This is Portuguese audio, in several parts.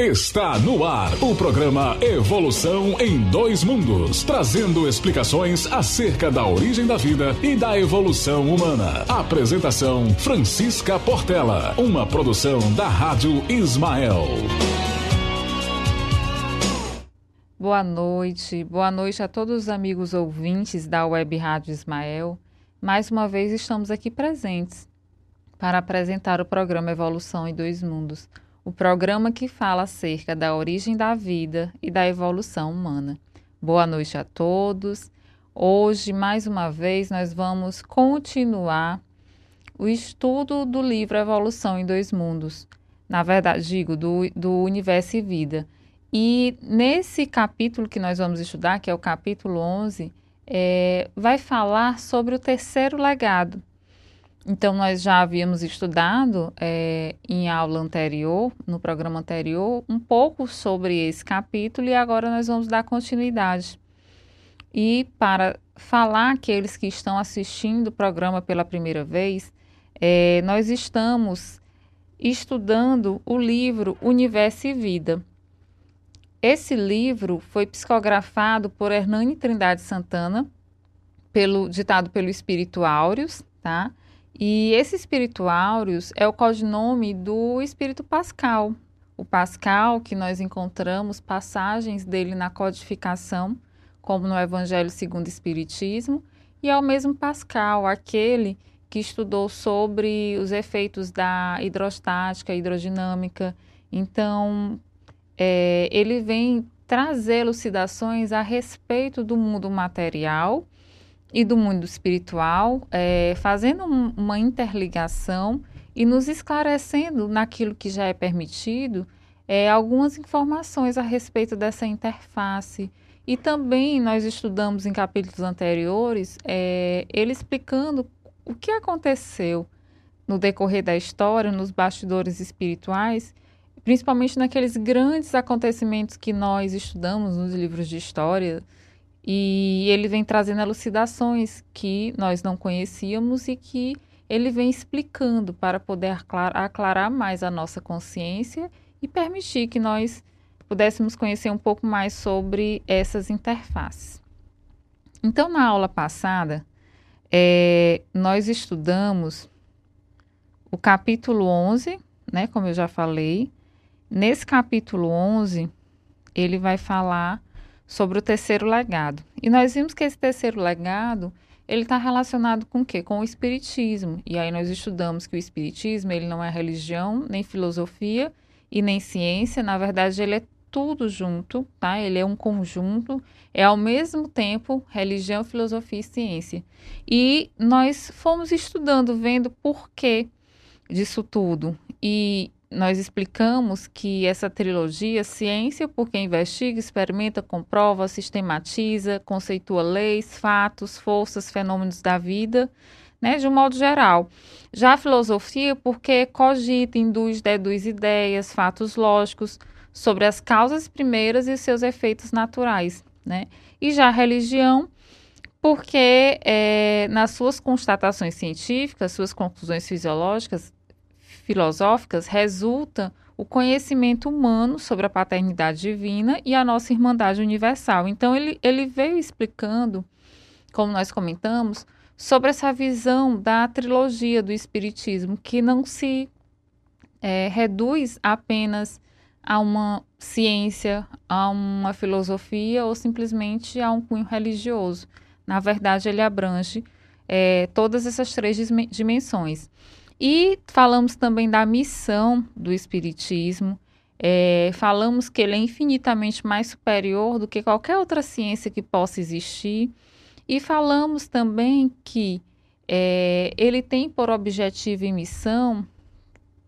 Está no ar o programa Evolução em Dois Mundos, trazendo explicações acerca da origem da vida e da evolução humana. Apresentação Francisca Portela, uma produção da Rádio Ismael. Boa noite, boa noite a todos os amigos ouvintes da Web Rádio Ismael. Mais uma vez estamos aqui presentes para apresentar o programa Evolução em Dois Mundos o programa que fala acerca da origem da vida e da evolução humana. Boa noite a todos. Hoje, mais uma vez, nós vamos continuar o estudo do livro Evolução em Dois Mundos. Na verdade, digo, do, do Universo e Vida. E nesse capítulo que nós vamos estudar, que é o capítulo 11, é, vai falar sobre o terceiro legado, então, nós já havíamos estudado é, em aula anterior, no programa anterior, um pouco sobre esse capítulo e agora nós vamos dar continuidade. E para falar aqueles que estão assistindo o programa pela primeira vez, é, nós estamos estudando o livro Universo e Vida. Esse livro foi psicografado por Hernani Trindade Santana, pelo, ditado pelo Espírito Áureos, tá? E esse espírito áureos é o codinome do espírito Pascal. O Pascal, que nós encontramos passagens dele na codificação, como no Evangelho segundo o Espiritismo, e é o mesmo Pascal, aquele que estudou sobre os efeitos da hidrostática, hidrodinâmica. Então, é, ele vem trazer elucidações a respeito do mundo material e do mundo espiritual, é, fazendo um, uma interligação e nos esclarecendo naquilo que já é permitido é, algumas informações a respeito dessa interface. E também nós estudamos em capítulos anteriores é, ele explicando o que aconteceu no decorrer da história, nos bastidores espirituais, principalmente naqueles grandes acontecimentos que nós estudamos nos livros de história e ele vem trazendo elucidações que nós não conhecíamos e que ele vem explicando para poder aclarar mais a nossa consciência e permitir que nós pudéssemos conhecer um pouco mais sobre essas interfaces. Então, na aula passada, é, nós estudamos o capítulo 11, né, como eu já falei. Nesse capítulo 11, ele vai falar sobre o terceiro legado. E nós vimos que esse terceiro legado ele está relacionado com o quê? Com o espiritismo. E aí nós estudamos que o espiritismo ele não é religião, nem filosofia e nem ciência. Na verdade, ele é tudo junto, tá? Ele é um conjunto, é ao mesmo tempo religião, filosofia e ciência. E nós fomos estudando, vendo por que disso tudo. E nós explicamos que essa trilogia, ciência, porque investiga, experimenta, comprova, sistematiza, conceitua leis, fatos, forças, fenômenos da vida, né, de um modo geral. Já a filosofia, porque cogita, induz, deduz ideias, fatos lógicos sobre as causas primeiras e seus efeitos naturais, né? E já a religião, porque é, nas suas constatações científicas, suas conclusões fisiológicas, filosóficas resulta o conhecimento humano sobre a paternidade divina e a nossa irmandade universal. Então, ele, ele veio explicando, como nós comentamos, sobre essa visão da trilogia do Espiritismo, que não se é, reduz apenas a uma ciência, a uma filosofia ou simplesmente a um cunho religioso. Na verdade, ele abrange é, todas essas três dimensões. E falamos também da missão do Espiritismo. É, falamos que ele é infinitamente mais superior do que qualquer outra ciência que possa existir. E falamos também que é, ele tem por objetivo e missão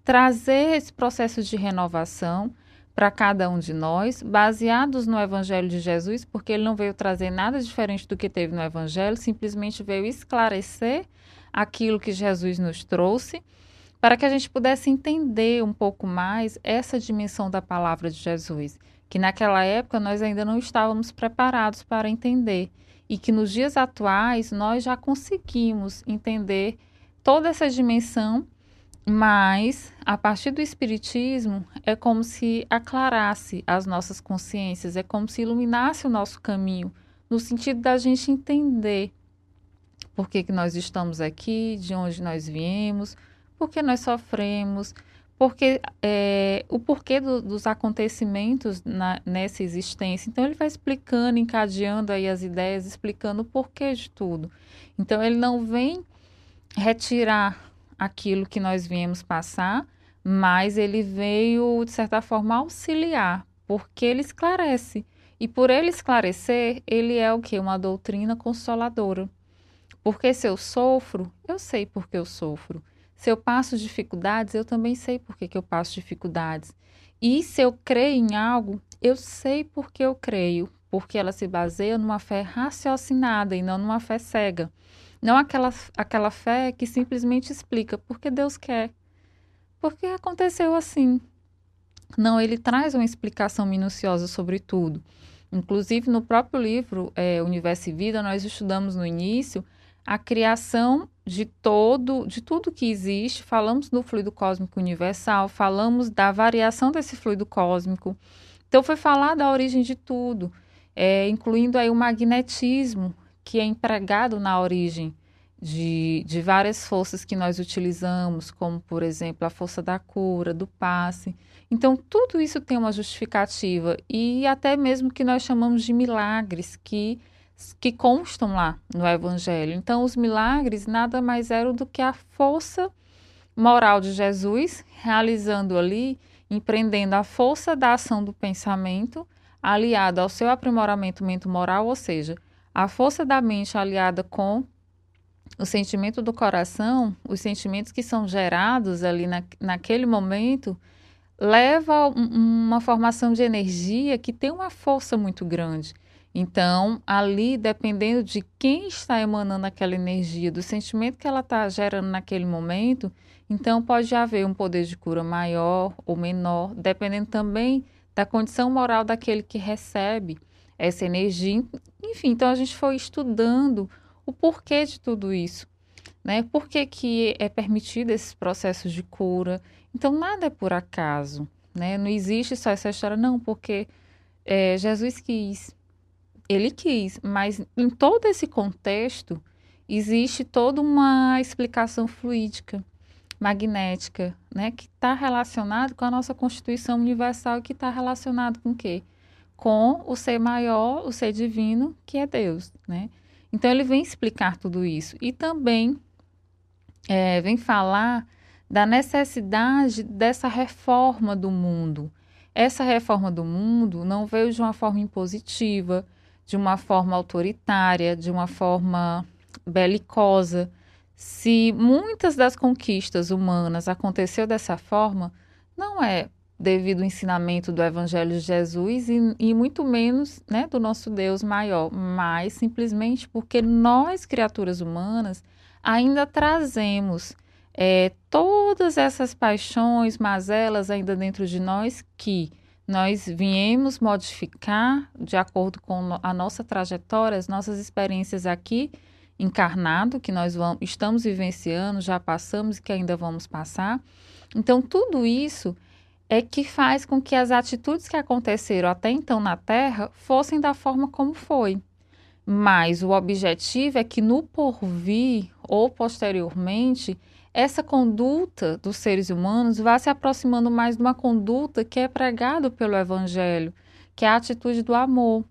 trazer esse processo de renovação para cada um de nós, baseados no Evangelho de Jesus, porque ele não veio trazer nada diferente do que teve no Evangelho, simplesmente veio esclarecer aquilo que Jesus nos trouxe, para que a gente pudesse entender um pouco mais essa dimensão da palavra de Jesus, que naquela época nós ainda não estávamos preparados para entender e que nos dias atuais nós já conseguimos entender toda essa dimensão Mas, a partir do Espiritismo, é como se aclarasse as nossas consciências, é como se iluminasse o nosso caminho, no sentido da gente entender por que, que nós estamos aqui, de onde nós viemos, por que nós sofremos, porque é, o porquê do, dos acontecimentos na, nessa existência. Então ele vai explicando, encadeando aí as ideias, explicando o porquê de tudo. Então ele não vem retirar aquilo que nós viemos passar, mas ele veio, de certa forma, auxiliar, porque ele esclarece. E por ele esclarecer, ele é o que? Uma doutrina consoladora. Porque se eu sofro, eu sei porque eu sofro. Se eu passo dificuldades, eu também sei porque que eu passo dificuldades. E se eu creio em algo, eu sei porque eu creio, porque ela se baseia numa fé raciocinada e não numa fé cega. Não aquela, aquela fé que simplesmente explica porque Deus quer. Porque aconteceu assim. Não, ele traz uma explicação minuciosa sobre tudo. Inclusive, no próprio livro é, Universo e Vida, nós estudamos no início a criação de todo, de tudo que existe. Falamos do fluido cósmico universal, falamos da variação desse fluido cósmico. Então, foi falar da origem de tudo, é, incluindo aí o magnetismo, que é empregado na origem de, de várias forças que nós utilizamos, como, por exemplo, a força da cura, do passe. Então, tudo isso tem uma justificativa e até mesmo que nós chamamos de milagres que, que constam lá no Evangelho. Então, os milagres nada mais eram do que a força moral de Jesus realizando ali, empreendendo a força da ação do pensamento aliada ao seu aprimoramento moral, ou seja, a força da mente aliada com o sentimento do coração, os sentimentos que são gerados ali na, naquele momento, leva a uma formação de energia que tem uma força muito grande. Então, ali, dependendo de quem está emanando aquela energia, do sentimento que ela está gerando naquele momento, então pode haver um poder de cura maior ou menor, dependendo também da condição moral daquele que recebe essa energia. Enfim, então a gente foi estudando o porquê de tudo isso. Né? Por que, que é permitido esses processos de cura? Então, nada é por acaso. Né? Não existe só essa história, não, porque é, Jesus quis, ele quis, mas em todo esse contexto existe toda uma explicação fluídica, magnética, né, que está relacionado com a nossa Constituição Universal e que está relacionado com o quê? Com o ser maior, o ser divino, que é Deus, né? Então ele vem explicar tudo isso e também é, vem falar da necessidade dessa reforma do mundo. Essa reforma do mundo não veio de uma forma impositiva, de uma forma autoritária, de uma forma belicosa. Se muitas das conquistas humanas aconteceu dessa forma, não é devido ao ensinamento do Evangelho de Jesus e, e, muito menos né, do nosso Deus maior, mas simplesmente porque nós, criaturas humanas, ainda trazemos é, todas essas paixões, mazelas ainda dentro de nós que nós viemos modificar de acordo com a nossa trajetória, as nossas experiências aqui encarnado, que nós vamos, estamos vivenciando, já passamos e que ainda vamos passar. Então, tudo isso é que faz com que as atitudes que aconteceram até então na Terra fossem da forma como foi. Mas o objetivo é que no porvir ou posteriormente, essa conduta dos seres humanos vá se aproximando mais de uma conduta que é pregado pelo Evangelho, que é a atitude do amor,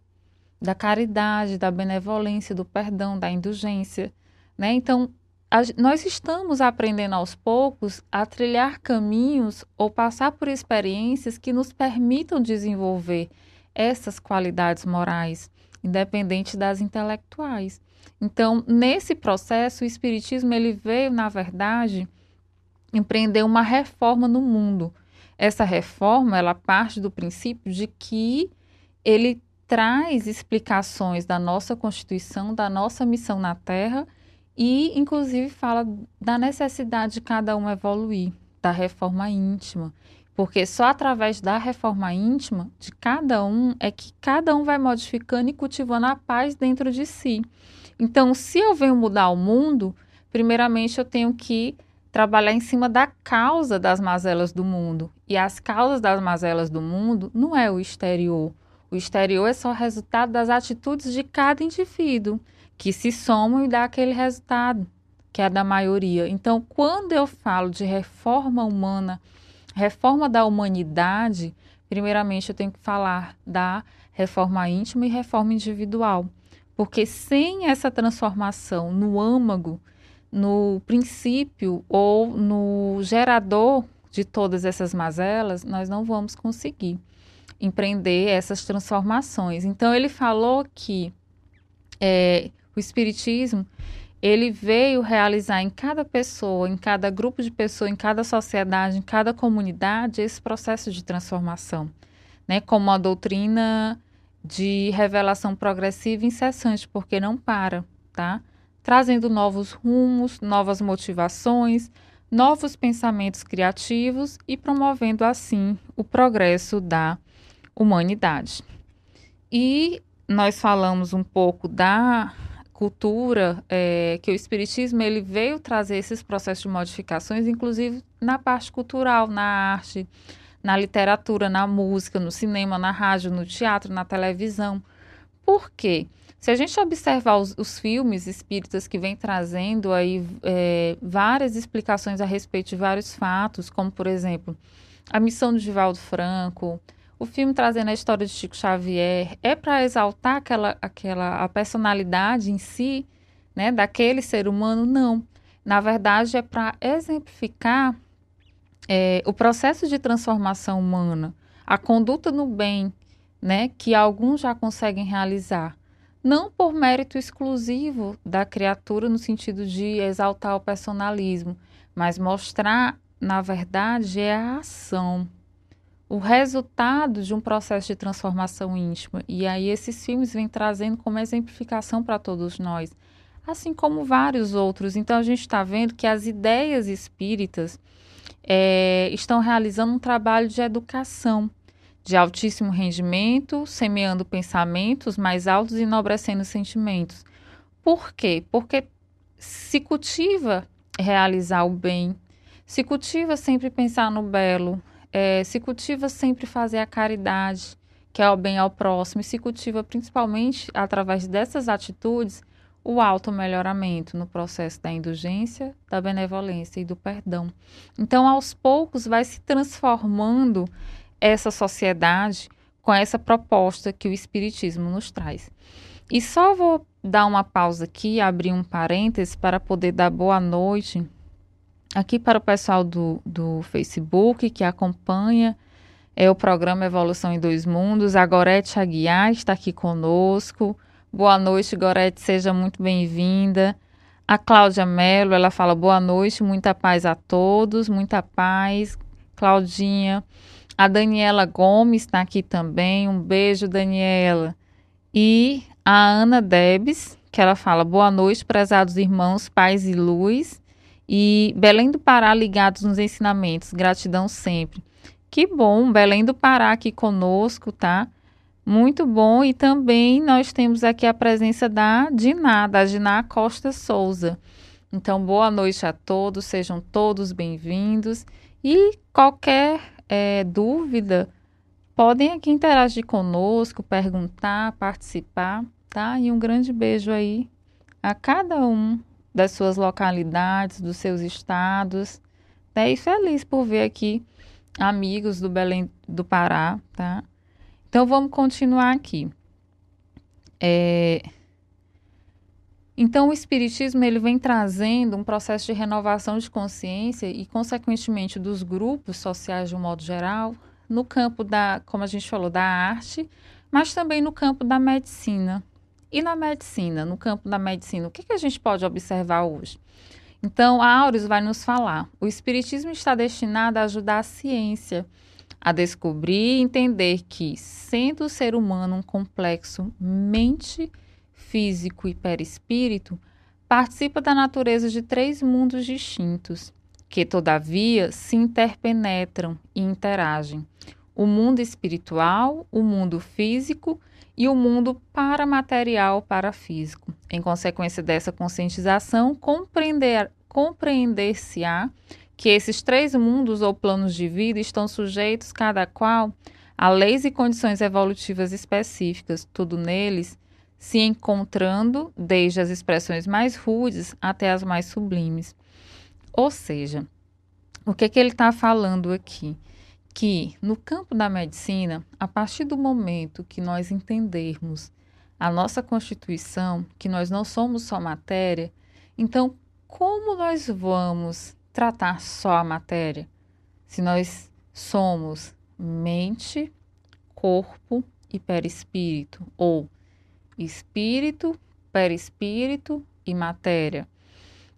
da caridade, da benevolência, do perdão, da indulgência. Né? Então, a, nós estamos aprendendo aos poucos a trilhar caminhos ou passar por experiências que nos permitam desenvolver essas qualidades morais, independente das intelectuais. Então, nesse processo, o espiritismo ele veio, na verdade, empreender uma reforma no mundo. Essa reforma, ela parte do princípio de que ele traz explicações da nossa Constituição, da nossa missão na Terra e, inclusive, fala da necessidade de cada um evoluir, da reforma íntima. Porque só através da reforma íntima de cada um é que cada um vai modificando e cultivando a paz dentro de si. Então, se eu venho mudar o mundo, primeiramente eu tenho que trabalhar em cima da causa das mazelas do mundo. E as causas das mazelas do mundo não é o exterior. O exterior é só resultado das atitudes de cada indivíduo, que se somam e dá aquele resultado, que é da maioria. Então, quando eu falo de reforma humana, reforma da humanidade, primeiramente eu tenho que falar da reforma íntima e reforma individual. Porque sem essa transformação no âmago, no princípio ou no gerador de todas essas mazelas, nós não vamos conseguir empreender essas transformações. Então ele falou que é, o espiritismo ele veio realizar em cada pessoa, em cada grupo de pessoas, em cada sociedade, em cada comunidade esse processo de transformação, né? Como uma doutrina de revelação progressiva incessante, porque não para, tá? Trazendo novos rumos, novas motivações, novos pensamentos criativos e promovendo assim o progresso da humanidade. E nós falamos um pouco da cultura, é, que o Espiritismo ele veio trazer esses processos de modificações, inclusive na parte cultural, na arte, na literatura, na música, no cinema, na rádio, no teatro, na televisão. Por quê? Se a gente observar os, os filmes espíritas que vem trazendo aí é, várias explicações a respeito de vários fatos, como por exemplo a missão de Divaldo Franco, o filme trazendo a história de Chico Xavier, é para exaltar aquela, aquela a personalidade em si, né, daquele ser humano? Não. Na verdade, é para exemplificar é, o processo de transformação humana, a conduta no bem, né, que alguns já conseguem realizar não por mérito exclusivo da criatura no sentido de exaltar o personalismo, mas mostrar, na verdade, é a ação, o resultado de um processo de transformação íntima. E aí esses filmes vêm trazendo como exemplificação para todos nós, assim como vários outros. Então a gente está vendo que as ideias espíritas é, estão realizando um trabalho de educação de altíssimo rendimento, semeando pensamentos mais altos e enobrecendo sentimentos. Por quê? Porque se cultiva realizar o bem, se cultiva sempre pensar no belo, é, se cultiva sempre fazer a caridade, que é o bem ao próximo, e se cultiva principalmente através dessas atitudes o auto-melhoramento no processo da indulgência, da benevolência e do perdão. Então, aos poucos, vai se transformando essa sociedade com essa proposta que o Espiritismo nos traz. E só vou dar uma pausa aqui, abrir um parêntese para poder dar boa noite aqui para o pessoal do, do Facebook que acompanha é o programa Evolução em Dois Mundos. A Gorete Aguiar está aqui conosco. Boa noite, Gorete, seja muito bem-vinda. A Cláudia Mello, ela fala boa noite, muita paz a todos, muita paz. Claudinha, a Daniela Gomes está aqui também. Um beijo, Daniela. E a Ana Debs, que ela fala: boa noite, prezados irmãos, paz e luz. E Belém do Pará ligados nos ensinamentos. Gratidão sempre. Que bom, Belém do Pará aqui conosco, tá? Muito bom. E também nós temos aqui a presença da Diná, da Diná Costa Souza. Então, boa noite a todos, sejam todos bem-vindos. E qualquer é, dúvida, podem aqui interagir conosco, perguntar, participar, tá? E um grande beijo aí a cada um das suas localidades, dos seus estados, né? E feliz por ver aqui amigos do Belém do Pará, tá? Então vamos continuar aqui. É... Então o espiritismo ele vem trazendo um processo de renovação de consciência e consequentemente dos grupos sociais de um modo geral, no campo da, como a gente falou, da arte, mas também no campo da medicina. E na medicina, no campo da medicina, o que, que a gente pode observar hoje? Então, a Aureus vai nos falar. O espiritismo está destinado a ajudar a ciência a descobrir e entender que, sendo o ser humano um complexo mente, físico e perispírito, participa da natureza de três mundos distintos, que, todavia, se interpenetram e interagem: o mundo espiritual, o mundo físico e o mundo paramaterial parafísico. Em consequência dessa conscientização, compreender, compreender-se-á que esses três mundos ou planos de vida estão sujeitos, cada qual, a leis e condições evolutivas específicas, tudo neles se encontrando desde as expressões mais rudes até as mais sublimes. Ou seja, o que, que ele está falando aqui? Que no campo da medicina, a partir do momento que nós entendermos a nossa constituição, que nós não somos só matéria, então como nós vamos tratar só a matéria? Se nós somos mente, corpo e perispírito, ou espírito, perispírito e matéria.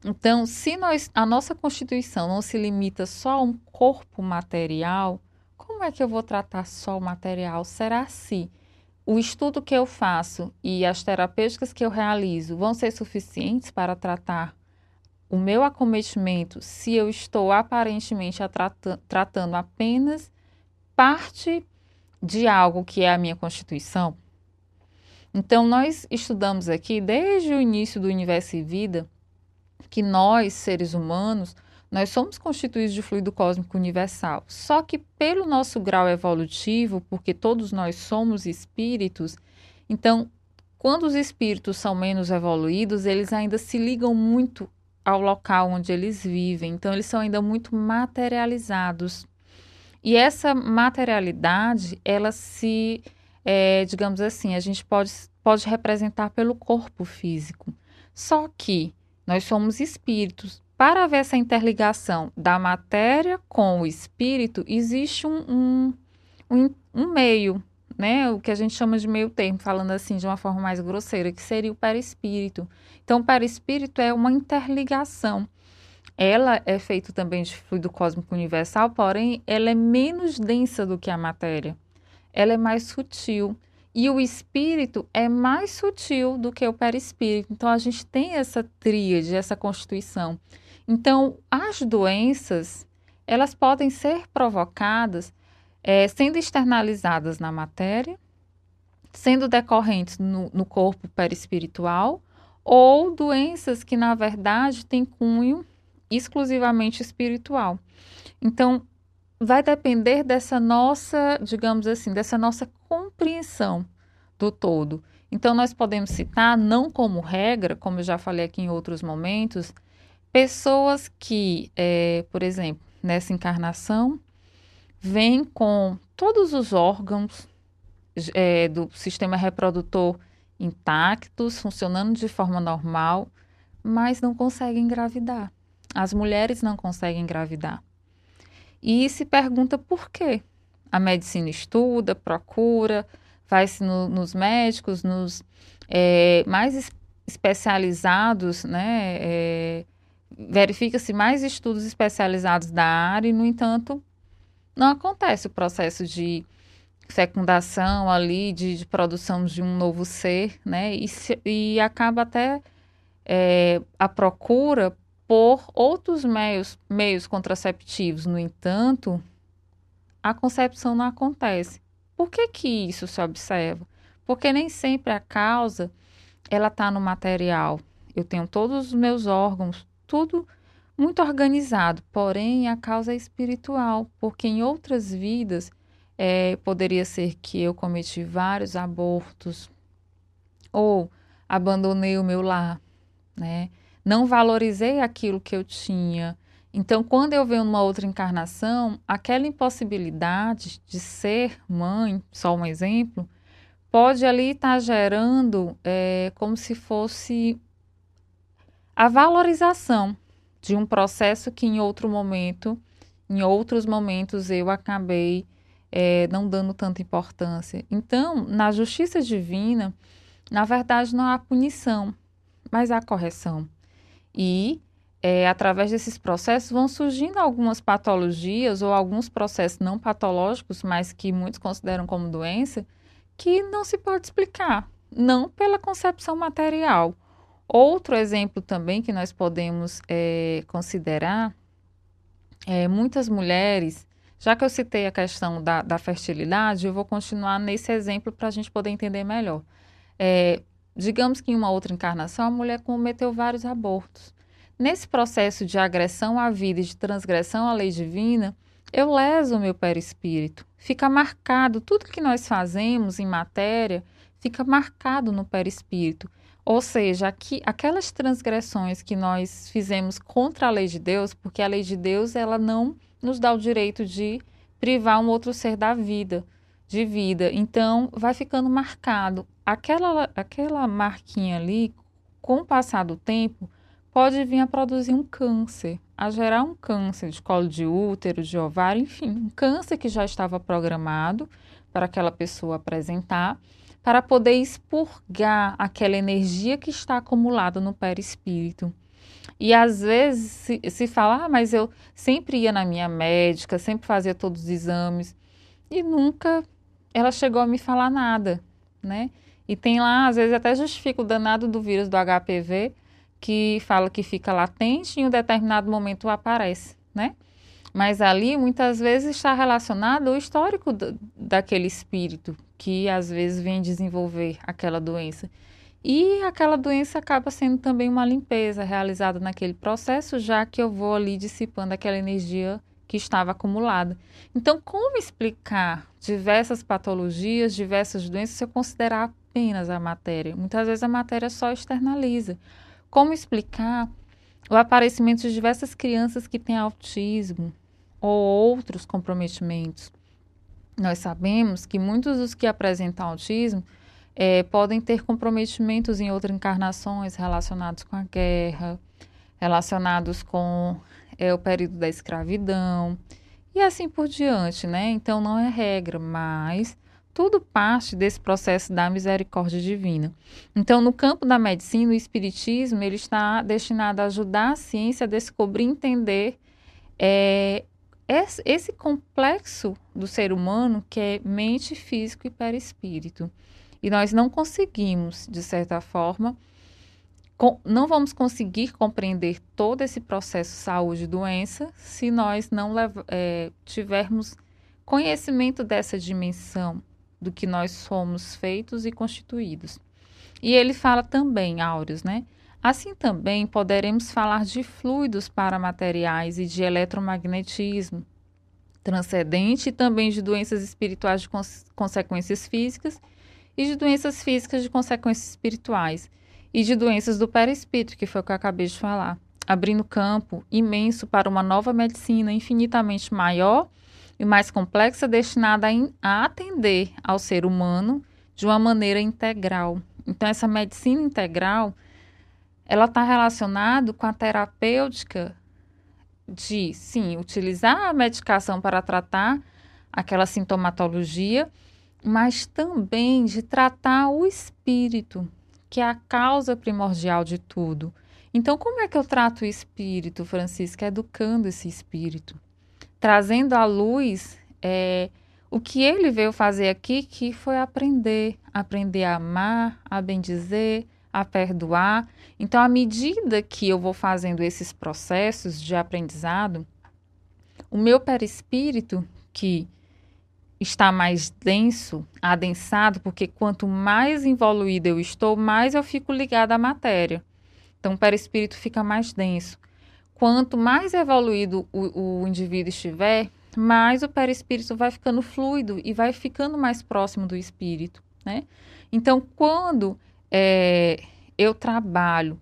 Então, se nós, a nossa constituição não se limita só a um corpo material, como é que eu vou tratar só o material? Será se o estudo que eu faço e as terapêuticas que eu realizo vão ser suficientes para tratar o meu acometimento se eu estou aparentemente tratando apenas parte de algo que é a minha constituição? Então, nós estudamos aqui, desde o início do Universo e Vida, que nós, seres humanos, nós somos constituídos de fluido cósmico universal. Só que pelo nosso grau evolutivo, porque todos nós somos espíritos, então, quando os espíritos são menos evoluídos, eles ainda se ligam muito ao local onde eles vivem. Então, eles são ainda muito materializados. E essa materialidade, ela se é, digamos assim, a gente pode, pode representar pelo corpo físico. Só que nós somos espíritos. Para haver essa interligação da matéria com o espírito, existe um, um, um, um meio, né? O que a gente chama de meio termo, falando assim de uma forma mais grosseira, que seria o perispírito. Então, o perispírito é uma interligação. Ela é feita também de fluido cósmico universal, porém, ela é menos densa do que a matéria ela é mais sutil. E o espírito é mais sutil do que o perispírito. Então, a gente tem essa tríade, essa constituição. Então, as doenças, elas podem ser provocadas é, sendo externalizadas na matéria, sendo decorrentes no, no corpo perispiritual, ou doenças que, na verdade, têm cunho exclusivamente espiritual. Então, vai depender dessa nossa, digamos assim, dessa nossa compreensão do todo. Então, nós podemos citar, não como regra, como eu já falei aqui em outros momentos, pessoas que, é, por exemplo, nessa encarnação, vêm com todos os órgãos é, do sistema reprodutor intactos, funcionando de forma normal, mas não conseguem engravidar. As mulheres não conseguem engravidar e se pergunta por quê. A medicina estuda, procura, vai-se no, nos médicos, nos é, mais especializados, né? É, Verifica-se mais estudos especializados da área e, no entanto, não acontece o processo de fecundação ali, de, de produção de um novo ser, né? E, se, e acaba até é, a procura por outros meios, meios contraceptivos. No entanto, a concepção não acontece. Por que, que isso se observa? Porque nem sempre a causa ela está no material. Eu tenho todos os meus órgãos, tudo muito organizado, porém a causa é espiritual, porque em outras vidas é, poderia ser que eu cometi vários abortos ou abandonei o meu lar, né? não valorizei aquilo que eu tinha. Então, quando eu venho numa outra encarnação, aquela impossibilidade de ser mãe, só um exemplo, pode ali estar tá gerando é, como se fosse a valorização de um processo que em outro momento, em outros momentos, eu acabei é, não dando tanta importância. Então, na justiça divina, na verdade, não há punição, mas há correção. E é, através desses processos vão surgindo algumas patologias ou alguns processos não patológicos, mas que muitos consideram como doença, que não se pode explicar, não pela concepção material. Outro exemplo também que nós podemos é, considerar é muitas mulheres, já que eu citei a questão da, da fertilidade, eu vou continuar nesse exemplo para a gente poder entender melhor. É, Digamos que em uma outra encarnação a mulher cometeu vários abortos. nesse processo de agressão à vida e de transgressão à lei divina, eu leso o meu perispírito. Fica marcado, tudo que nós fazemos em matéria fica marcado no perispírito. Ou seja, aquelas transgressões que nós fizemos contra a lei de Deus, porque a lei de Deus ela não nos dá o direito de privar um outro ser da vida, de vida. Então, vai ficando marcado. Aquela, aquela marquinha ali, com o passar do tempo, pode vir a produzir um câncer, a gerar um câncer de colo de útero, de ovário, enfim, um câncer que já estava programado para aquela pessoa apresentar, para poder expurgar aquela energia que está acumulada no perispírito. E às vezes se, se fala, ah, mas eu sempre ia na minha médica, sempre fazia todos os exames, e nunca ela chegou a me falar nada, né? E tem lá, às vezes até justifica o danado do vírus do HPV, que fala que fica latente e em um determinado momento aparece, né? Mas ali muitas vezes está relacionado ao histórico do, daquele espírito que às vezes vem desenvolver aquela doença. E aquela doença acaba sendo também uma limpeza realizada naquele processo, já que eu vou ali dissipando aquela energia que estava acumulada. Então, como explicar diversas patologias, diversas doenças se eu considerar apenas a matéria? Muitas vezes a matéria só externaliza. Como explicar o aparecimento de diversas crianças que têm autismo ou outros comprometimentos? Nós sabemos que muitos dos que apresentam autismo é, podem ter comprometimentos em outras encarnações relacionados com a guerra, relacionados com é, o período da escravidão e assim por diante, né? Então não é regra, mas tudo parte desse processo da misericórdia divina. Então, no campo da medicina, o espiritismo ele está destinado a ajudar a ciência a descobrir e entender é, esse complexo do ser humano que é mente, físico e perispírito. E nós não conseguimos, de certa forma, não vamos conseguir compreender todo esse processo saúde e doença se nós não é, tivermos conhecimento dessa dimensão do que nós somos feitos e constituídos. E ele fala também, áureos, né? Assim também poderemos falar de fluidos paramateriais e de eletromagnetismo transcendente e também de doenças espirituais de cons consequências físicas e de doenças físicas de consequências espirituais e de doenças do perispírito, que foi o que eu acabei de falar, abrindo campo imenso para uma nova medicina infinitamente maior e mais complexa, destinada a atender ao ser humano de uma maneira integral. Então, essa medicina integral, ela está relacionada com a terapêutica de, sim, utilizar a medicação para tratar aquela sintomatologia, mas também de tratar o espírito, que é a causa primordial de tudo. Então, como é que eu trato o espírito, Francisca? Educando esse espírito trazendo à luz é, o que ele veio fazer aqui, que foi aprender, aprender a amar, a bendizer, a perdoar. Então, à medida que eu vou fazendo esses processos de aprendizado, o meu perispírito, que está mais denso, adensado, porque quanto mais evoluído eu estou, mais eu fico ligada à matéria. Então, o perispírito fica mais denso quanto mais evoluído o, o indivíduo estiver, mais o perispírito vai ficando fluido e vai ficando mais próximo do espírito, né? Então, quando é, eu trabalho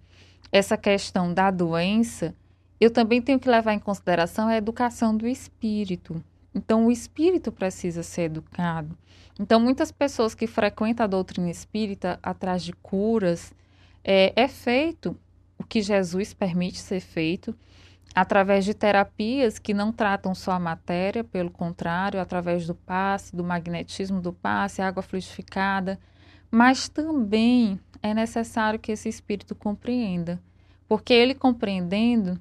essa questão da doença, eu também tenho que levar em consideração a educação do espírito. Então, o espírito precisa ser educado. Então, muitas pessoas que frequentam a doutrina espírita atrás de curas, é, é feito o que Jesus permite ser feito através de terapias que não tratam só a matéria, pelo contrário, através do passe, do magnetismo do passe, água fluidificada, mas também é necessário que esse espírito compreenda, porque ele compreendendo,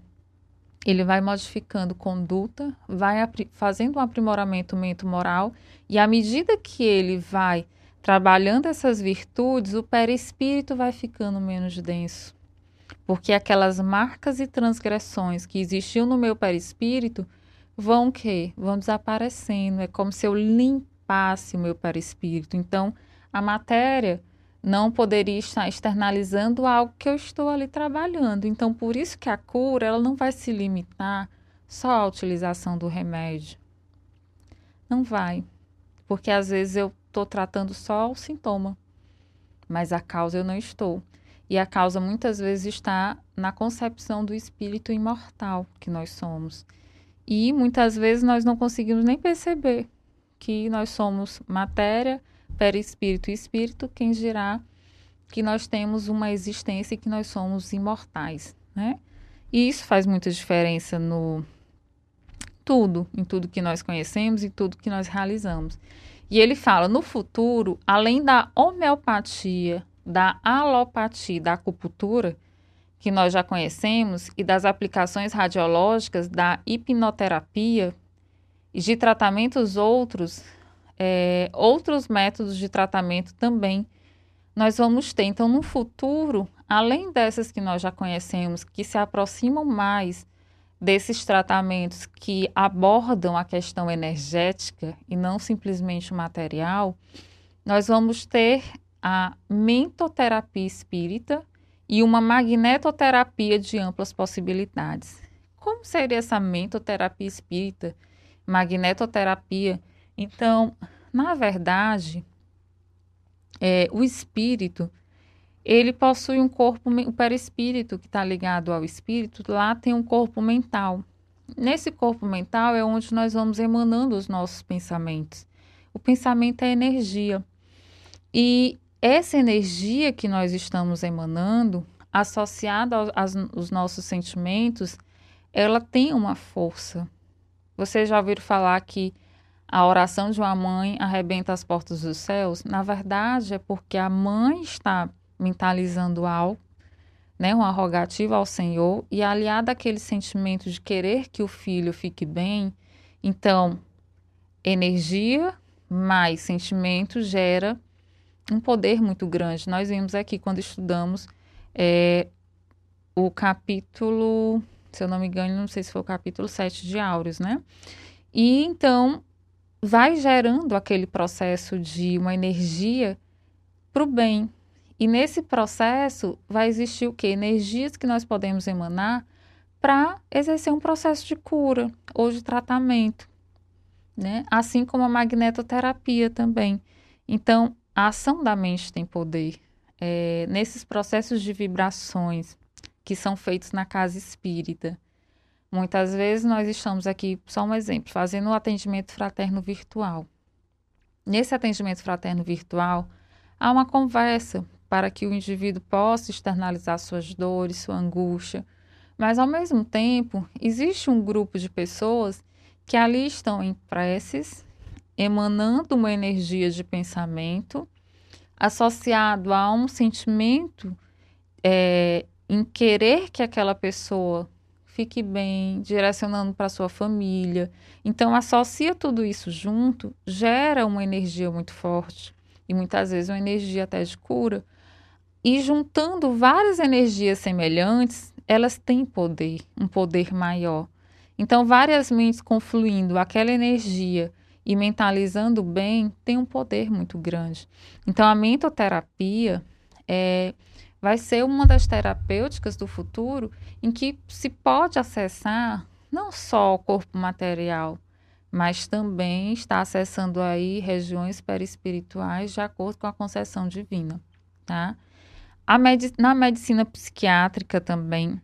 ele vai modificando conduta, vai fazendo um aprimoramento mento-moral, e à medida que ele vai trabalhando essas virtudes, o perispírito vai ficando menos denso porque aquelas marcas e transgressões que existiam no meu perispírito vão que vão desaparecendo. É como se eu limpasse o meu perispírito. Então, a matéria não poderia estar externalizando algo que eu estou ali trabalhando. Então, por isso que a cura ela não vai se limitar só à utilização do remédio. Não vai, porque às vezes eu estou tratando só o sintoma, mas a causa eu não estou. E a causa muitas vezes está na concepção do espírito imortal que nós somos. E muitas vezes nós não conseguimos nem perceber que nós somos matéria, perispírito e espírito, quem dirá que nós temos uma existência e que nós somos imortais, né? E isso faz muita diferença no tudo, em tudo que nós conhecemos e tudo que nós realizamos. E ele fala, no futuro, além da homeopatia, da alopatia, da acupuntura, que nós já conhecemos, e das aplicações radiológicas, da hipnoterapia e de tratamentos outros, é, outros métodos de tratamento também nós vamos ter. Então, no futuro, além dessas que nós já conhecemos, que se aproximam mais desses tratamentos que abordam a questão energética e não simplesmente material, nós vamos ter a mentoterapia espírita e uma magnetoterapia de amplas possibilidades. Como seria essa mentoterapia espírita, magnetoterapia? Então, na verdade, é, o espírito, ele possui um corpo, o perispírito que está ligado ao espírito, lá tem um corpo mental. Nesse corpo mental é onde nós vamos emanando os nossos pensamentos. O pensamento é energia. E essa energia que nós estamos emanando, associada aos, aos nossos sentimentos, ela tem uma força. Vocês já ouviram falar que a oração de uma mãe arrebenta as portas dos céus? Na verdade, é porque a mãe está mentalizando algo, né, uma rogativa ao Senhor, e aliada àquele sentimento de querer que o filho fique bem, então, energia mais sentimento gera um poder muito grande. Nós vimos aqui quando estudamos é, o capítulo, se eu não me engano, não sei se foi o capítulo 7 de Áureos, né? E então vai gerando aquele processo de uma energia para o bem. E nesse processo vai existir o que? Energias que nós podemos emanar para exercer um processo de cura ou de tratamento, né? Assim como a magnetoterapia também. Então, a ação da mente tem poder. É, nesses processos de vibrações que são feitos na casa espírita, Muitas vezes nós estamos aqui, só um exemplo, fazendo um atendimento fraterno virtual. Nesse atendimento fraterno virtual, há uma conversa para que o indivíduo possa externalizar suas dores, sua angústia, mas ao mesmo tempo, existe um grupo de pessoas que ali estão em preces, emanando uma energia de pensamento associado a um sentimento é, em querer que aquela pessoa fique bem, direcionando para sua família. Então, associa tudo isso junto, gera uma energia muito forte e muitas vezes uma energia até de cura. E juntando várias energias semelhantes, elas têm poder, um poder maior. Então, várias mentes confluindo aquela energia e mentalizando bem tem um poder muito grande. Então, a mentoterapia é vai ser uma das terapêuticas do futuro em que se pode acessar não só o corpo material, mas também está acessando aí regiões perispirituais de acordo com a concessão divina, tá? Na medicina psiquiátrica também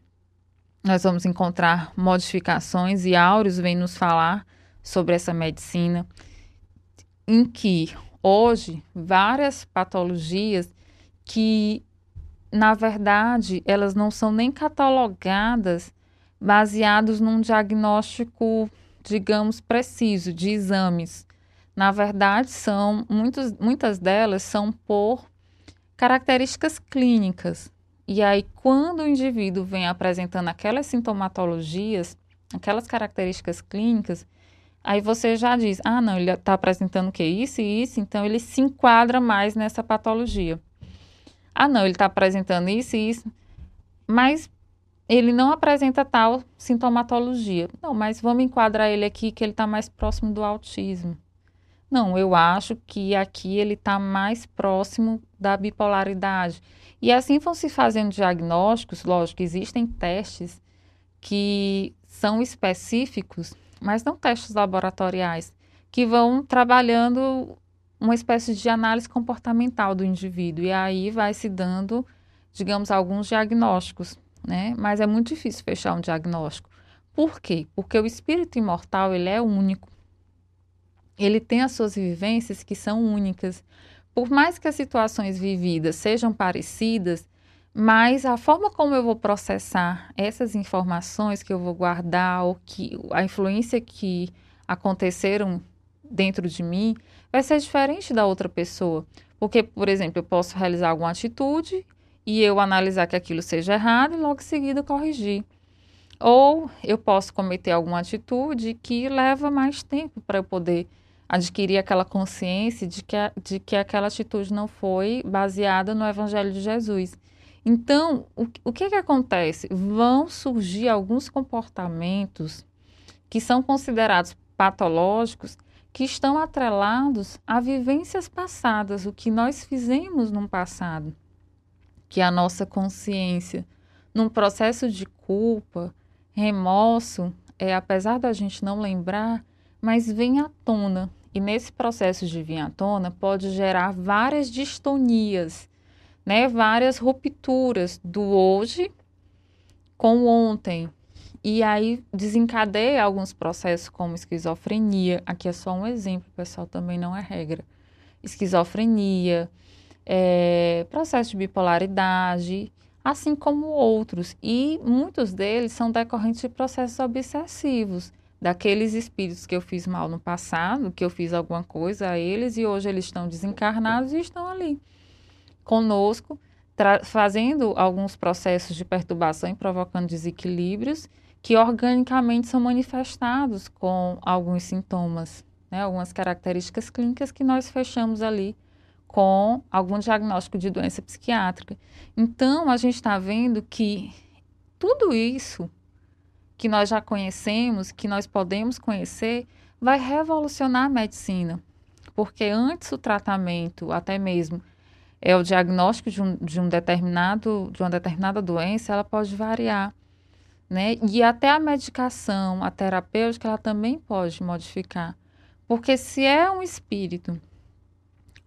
nós vamos encontrar modificações e Áureos vem nos falar sobre essa medicina em que hoje várias patologias que na verdade, elas não são nem catalogadas baseados num diagnóstico, digamos, preciso de exames. Na verdade, são muitos, muitas delas são por características clínicas. E aí, quando o indivíduo vem apresentando aquelas sintomatologias, aquelas características clínicas, aí você já diz: ah, não, ele está apresentando o que? Isso e isso, então ele se enquadra mais nessa patologia. Ah, não, ele está apresentando isso e isso, mas ele não apresenta tal sintomatologia. Não, mas vamos enquadrar ele aqui que ele está mais próximo do autismo. Não, eu acho que aqui ele está mais próximo da bipolaridade. E assim vão se fazendo diagnósticos, lógico, existem testes que são específicos, mas não testes laboratoriais, que vão trabalhando uma espécie de análise comportamental do indivíduo. E aí vai se dando, digamos, alguns diagnósticos, né? Mas é muito difícil fechar um diagnóstico. Por quê? Porque o espírito imortal, ele é único. Ele tem as suas vivências que são únicas. Por mais que as situações vividas sejam parecidas, mas a forma como eu vou processar essas informações que eu vou guardar, ou que a influência que aconteceram dentro de mim, vai ser diferente da outra pessoa. Porque, por exemplo, eu posso realizar alguma atitude e eu analisar que aquilo seja errado e logo em seguida corrigir. Ou eu posso cometer alguma atitude que leva mais tempo para eu poder adquirir aquela consciência de que, de que aquela atitude não foi baseada no Evangelho de Jesus. Então, o, o que, que acontece? Vão surgir alguns comportamentos que são considerados patológicos que estão atrelados a vivências passadas, o que nós fizemos no passado, que a nossa consciência, num processo de culpa, remorso, é, apesar da gente não lembrar, mas vem à tona. E nesse processo de vir à tona pode gerar várias distonias, né? várias rupturas do hoje com o ontem. E aí desencadeia alguns processos como esquizofrenia. Aqui é só um exemplo, pessoal, também não é regra. Esquizofrenia, é, processo de bipolaridade, assim como outros, e muitos deles são decorrentes de processos obsessivos, daqueles espíritos que eu fiz mal no passado, que eu fiz alguma coisa a eles e hoje eles estão desencarnados e estão ali conosco, fazendo alguns processos de perturbação e provocando desequilíbrios que organicamente são manifestados com alguns sintomas, né, algumas características clínicas que nós fechamos ali com algum diagnóstico de doença psiquiátrica. Então, a gente está vendo que tudo isso que nós já conhecemos, que nós podemos conhecer, vai revolucionar a medicina. Porque antes o tratamento, até mesmo é o diagnóstico de um, de um determinado de uma determinada doença, ela pode variar, né? E até a medicação, a terapêutica, ela também pode modificar. Porque se é um espírito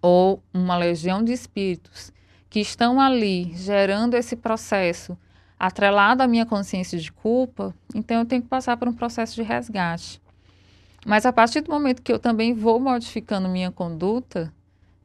ou uma legião de espíritos que estão ali gerando esse processo atrelado à minha consciência de culpa, então eu tenho que passar por um processo de resgate. Mas a partir do momento que eu também vou modificando minha conduta,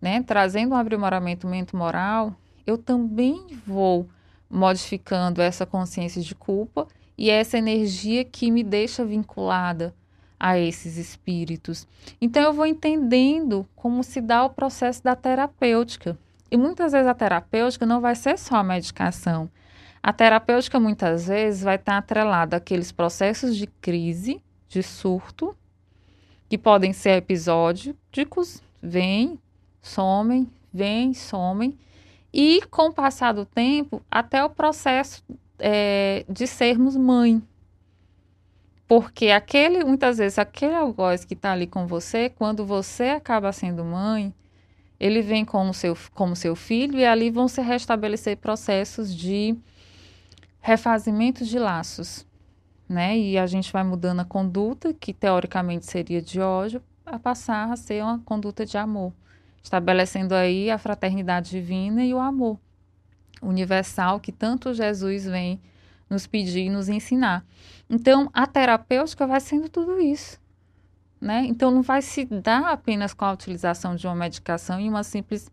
né, trazendo um aprimoramento mente-moral, eu também vou modificando essa consciência de culpa e essa energia que me deixa vinculada a esses espíritos. Então eu vou entendendo como se dá o processo da terapêutica. E muitas vezes a terapêutica não vai ser só a medicação. A terapêutica muitas vezes vai estar atrelada àqueles processos de crise, de surto, que podem ser episódicos, vêm, somem, vêm, somem, e com o passar do tempo, até o processo é, de sermos mãe, porque aquele, muitas vezes, aquele algoz que está ali com você, quando você acaba sendo mãe, ele vem como seu, como seu filho e ali vão se restabelecer processos de refazimento de laços, né? E a gente vai mudando a conduta, que teoricamente seria de ódio, a passar a ser uma conduta de amor, estabelecendo aí a fraternidade divina e o amor universal que tanto Jesus vem nos pedir e nos ensinar. Então, a terapêutica vai sendo tudo isso. Né? Então, não vai se dar apenas com a utilização de uma medicação e uma simples,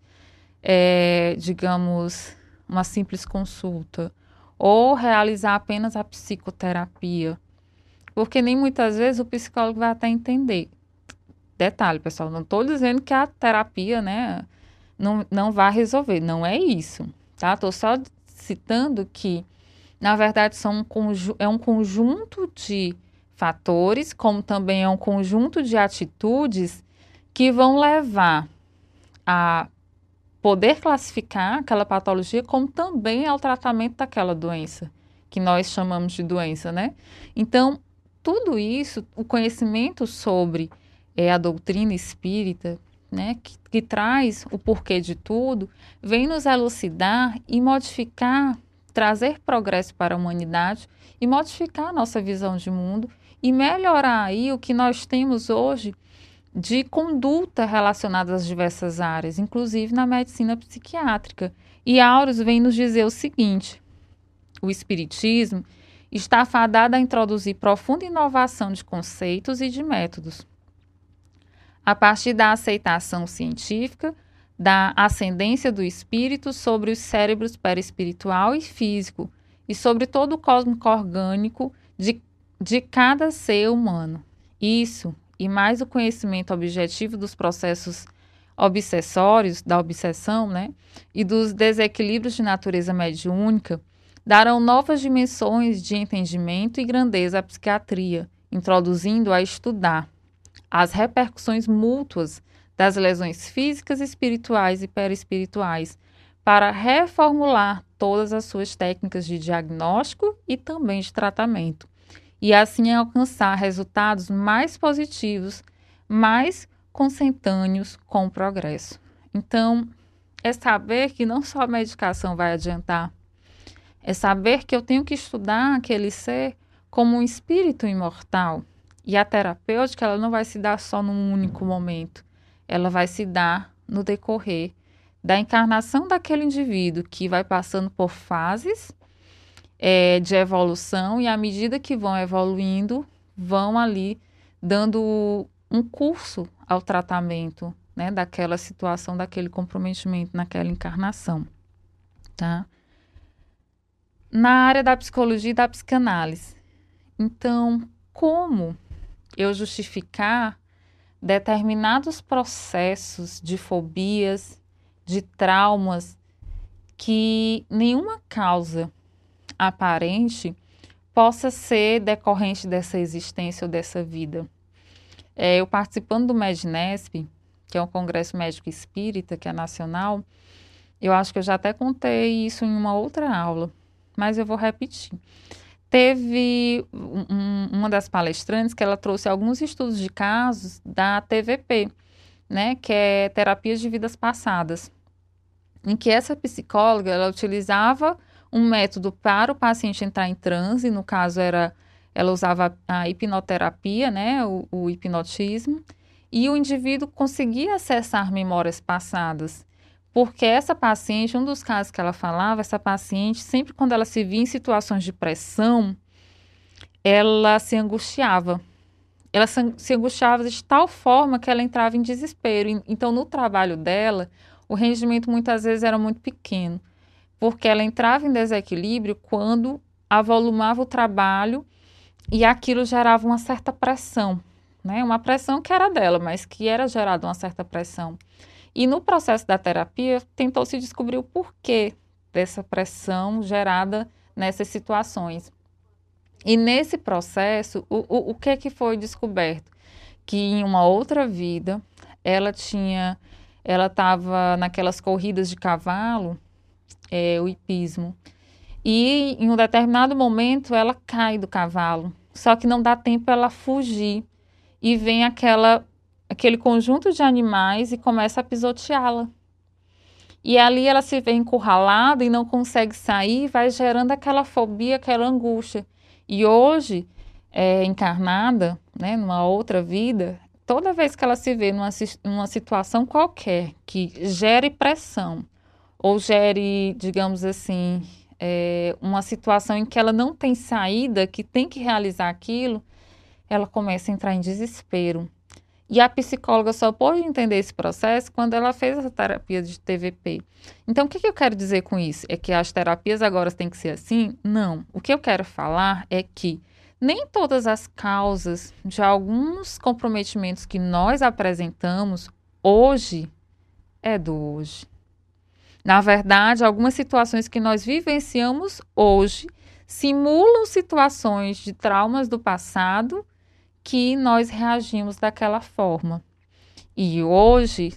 é, digamos, uma simples consulta, ou realizar apenas a psicoterapia, porque nem muitas vezes o psicólogo vai até entender. Detalhe, pessoal, não estou dizendo que a terapia, né, não, não vai resolver, não é isso, tá? Estou só citando que na verdade, são um é um conjunto de fatores, como também é um conjunto de atitudes que vão levar a poder classificar aquela patologia como também ao tratamento daquela doença, que nós chamamos de doença, né? Então, tudo isso, o conhecimento sobre é a doutrina espírita, né, que, que traz o porquê de tudo, vem nos elucidar e modificar, trazer progresso para a humanidade e modificar a nossa visão de mundo e melhorar aí o que nós temos hoje de conduta relacionada às diversas áreas, inclusive na medicina psiquiátrica. E Auros vem nos dizer o seguinte: o Espiritismo está fadado a introduzir profunda inovação de conceitos e de métodos. A partir da aceitação científica da ascendência do espírito sobre os cérebros perispiritual e físico e sobre todo o cósmico orgânico de, de cada ser humano. Isso, e mais o conhecimento objetivo dos processos obsessórios, da obsessão, né, e dos desequilíbrios de natureza mediúnica, darão novas dimensões de entendimento e grandeza à psiquiatria, introduzindo a estudar as repercussões mútuas das lesões físicas, espirituais e perispirituais, para reformular todas as suas técnicas de diagnóstico e também de tratamento, e assim alcançar resultados mais positivos, mais consentâneos com o progresso. Então, é saber que não só a medicação vai adiantar, é saber que eu tenho que estudar aquele ser como um espírito imortal. E a terapêutica ela não vai se dar só num único momento, ela vai se dar no decorrer da encarnação daquele indivíduo que vai passando por fases é, de evolução e à medida que vão evoluindo, vão ali dando um curso ao tratamento né, daquela situação, daquele comprometimento naquela encarnação. Tá? Na área da psicologia e da psicanálise. Então, como eu justificar determinados processos de fobias, de traumas, que nenhuma causa aparente possa ser decorrente dessa existência ou dessa vida. É, eu participando do MEDNESP, que é um congresso médico espírita, que é nacional, eu acho que eu já até contei isso em uma outra aula, mas eu vou repetir. Teve um, uma das palestrantes que ela trouxe alguns estudos de casos da TVP, né, que é terapias de vidas passadas, em que essa psicóloga ela utilizava um método para o paciente entrar em transe, no caso era ela usava a hipnoterapia, né, o, o hipnotismo, e o indivíduo conseguia acessar memórias passadas. Porque essa paciente, um dos casos que ela falava, essa paciente, sempre quando ela se via em situações de pressão, ela se angustiava. Ela se angustiava de tal forma que ela entrava em desespero. Então, no trabalho dela, o rendimento muitas vezes era muito pequeno porque ela entrava em desequilíbrio quando avolumava o trabalho e aquilo gerava uma certa pressão, né? Uma pressão que era dela, mas que era gerada uma certa pressão. E no processo da terapia, tentou se descobrir o porquê dessa pressão gerada nessas situações. E nesse processo, o, o, o que, que foi descoberto? Que em uma outra vida, ela tinha, ela estava naquelas corridas de cavalo é, o hipismo. E em um determinado momento ela cai do cavalo, só que não dá tempo ela fugir e vem aquela aquele conjunto de animais e começa a pisoteá-la. E ali ela se vê encurralada e não consegue sair, vai gerando aquela fobia, aquela angústia. E hoje, é, encarnada, né, numa outra vida, toda vez que ela se vê numa, numa situação qualquer que gere pressão, ou gere, digamos assim, é, uma situação em que ela não tem saída, que tem que realizar aquilo, ela começa a entrar em desespero. E a psicóloga só pôde entender esse processo quando ela fez essa terapia de TVP. Então, o que, que eu quero dizer com isso? É que as terapias agora têm que ser assim? Não. O que eu quero falar é que nem todas as causas de alguns comprometimentos que nós apresentamos hoje é do hoje. Na verdade, algumas situações que nós vivenciamos hoje simulam situações de traumas do passado que nós reagimos daquela forma. E hoje,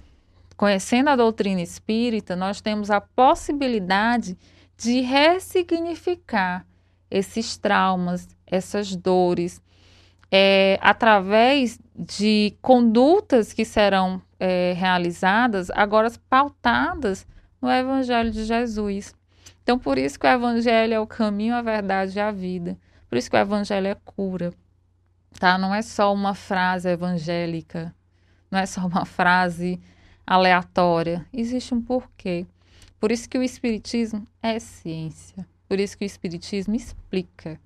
conhecendo a doutrina espírita, nós temos a possibilidade de ressignificar esses traumas, essas dores, é, através de condutas que serão é, realizadas, agora pautadas no Evangelho de Jesus. Então, por isso que o Evangelho é o caminho, a verdade e a vida. Por isso que o Evangelho é cura. Tá? Não é só uma frase evangélica, não é só uma frase aleatória. Existe um porquê. Por isso que o Espiritismo é ciência. Por isso que o Espiritismo explica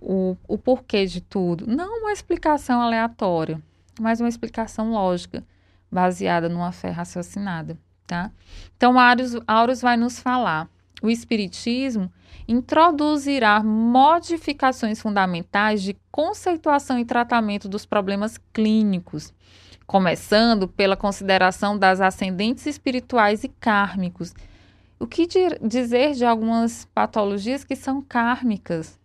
o, o porquê de tudo. Não uma explicação aleatória, mas uma explicação lógica, baseada numa fé raciocinada. Tá? Então, Aurus, Aurus vai nos falar. O Espiritismo introduzirá modificações fundamentais de conceituação e tratamento dos problemas clínicos, começando pela consideração das ascendentes espirituais e kármicos. O que dizer de algumas patologias que são kármicas?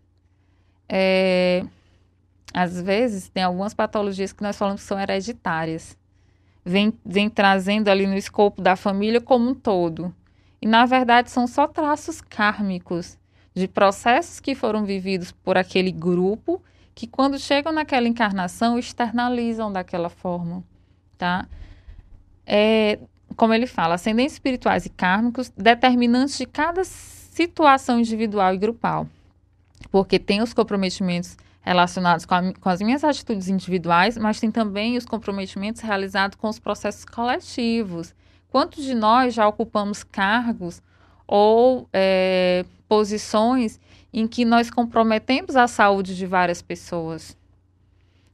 É, às vezes, tem algumas patologias que nós falamos que são hereditárias. Vem, vem trazendo ali no escopo da família como um todo. E, na verdade, são só traços kármicos de processos que foram vividos por aquele grupo que, quando chegam naquela encarnação, externalizam daquela forma, tá? É, como ele fala, ascendentes espirituais e kármicos, determinantes de cada situação individual e grupal porque tem os comprometimentos relacionados com, a, com, as minhas atitudes individuais, mas tem também os comprometimentos realizados com os processos coletivos. Quantos de nós já ocupamos cargos ou é, posições em que nós comprometemos a saúde de várias pessoas?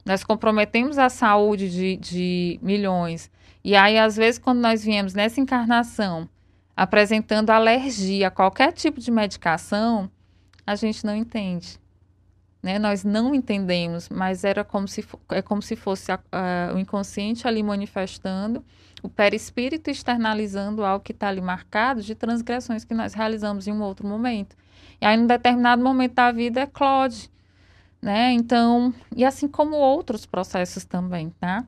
Nós comprometemos a saúde de, de milhões. E aí, às vezes, quando nós viemos nessa encarnação apresentando alergia a qualquer tipo de medicação, a gente não entende. Né? Nós não entendemos, mas era como se, é como se fosse a, a, o inconsciente ali manifestando, o perispírito externalizando algo que está ali marcado de transgressões que nós realizamos em um outro momento. E aí, num determinado momento da vida, é Claude. Né? Então, e assim como outros processos também, tá?